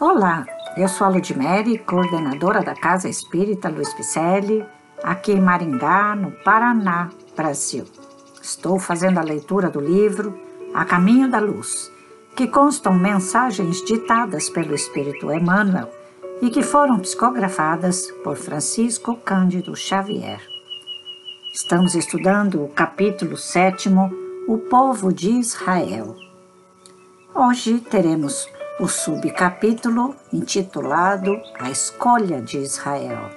Olá, eu sou a Ludmere, coordenadora da Casa Espírita Luiz Picelli, aqui em Maringá, no Paraná, Brasil. Estou fazendo a leitura do livro A Caminho da Luz, que constam mensagens ditadas pelo Espírito Emmanuel e que foram psicografadas por Francisco Cândido Xavier. Estamos estudando o capítulo sétimo, O Povo de Israel. Hoje teremos o subcapítulo intitulado A Escolha de Israel.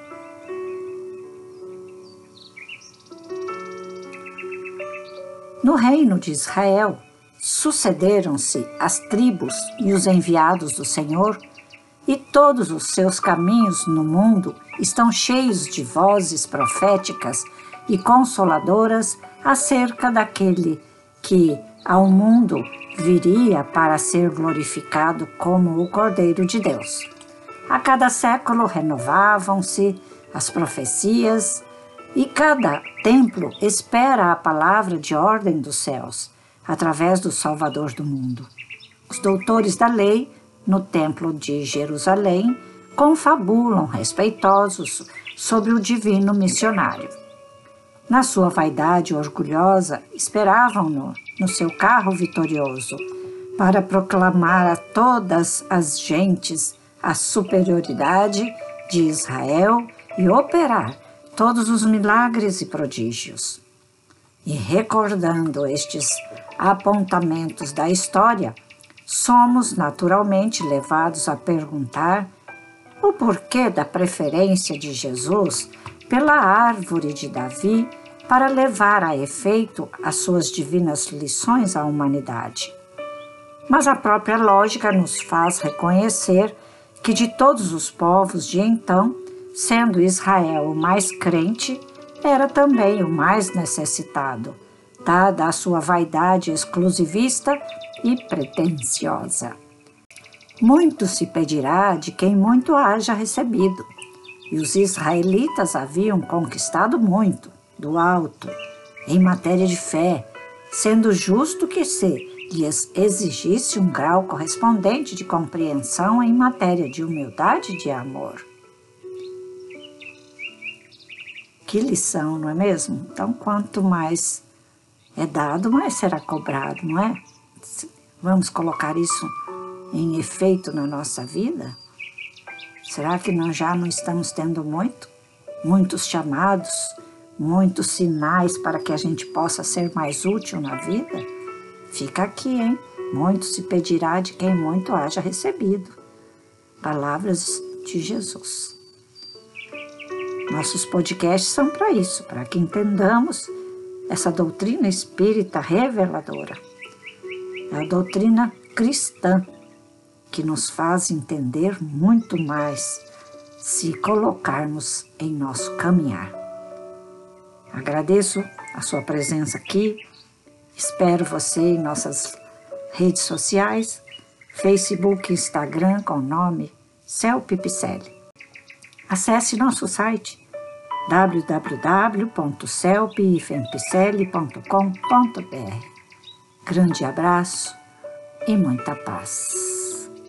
No reino de Israel, sucederam-se as tribos e os enviados do Senhor, e todos os seus caminhos no mundo estão cheios de vozes proféticas e consoladoras acerca daquele que ao mundo viria para ser glorificado como o Cordeiro de Deus. A cada século renovavam-se as profecias e cada templo espera a palavra de ordem dos céus, através do Salvador do mundo. Os doutores da lei, no templo de Jerusalém, confabulam respeitosos sobre o divino missionário. Na sua vaidade orgulhosa, esperavam-no no seu carro vitorioso, para proclamar a todas as gentes a superioridade de Israel e operar todos os milagres e prodígios. E recordando estes apontamentos da história, somos naturalmente levados a perguntar o porquê da preferência de Jesus pela árvore de Davi para levar a efeito as suas divinas lições à humanidade. Mas a própria lógica nos faz reconhecer que de todos os povos de então, sendo Israel o mais crente, era também o mais necessitado, dada a sua vaidade exclusivista e pretensiosa. Muito se pedirá de quem muito haja recebido, e os israelitas haviam conquistado muito do alto em matéria de fé, sendo justo que se lhes exigisse um grau correspondente de compreensão em matéria de humildade e de amor. Que lição, não é mesmo? Então, quanto mais é dado, mais será cobrado, não é? Vamos colocar isso em efeito na nossa vida? Será que nós já não estamos tendo muito? Muitos chamados, muitos sinais para que a gente possa ser mais útil na vida? Fica aqui, hein? Muito se pedirá de quem muito haja recebido. Palavras de Jesus. Nossos podcasts são para isso, para que entendamos essa doutrina espírita reveladora. É a doutrina cristã que nos faz entender muito mais se colocarmos em nosso caminhar. Agradeço a sua presença aqui. Espero você em nossas redes sociais, Facebook e Instagram com o nome Cel Pipicelli. Acesse nosso site www.celpifempicelli.com.br. Grande abraço e muita paz.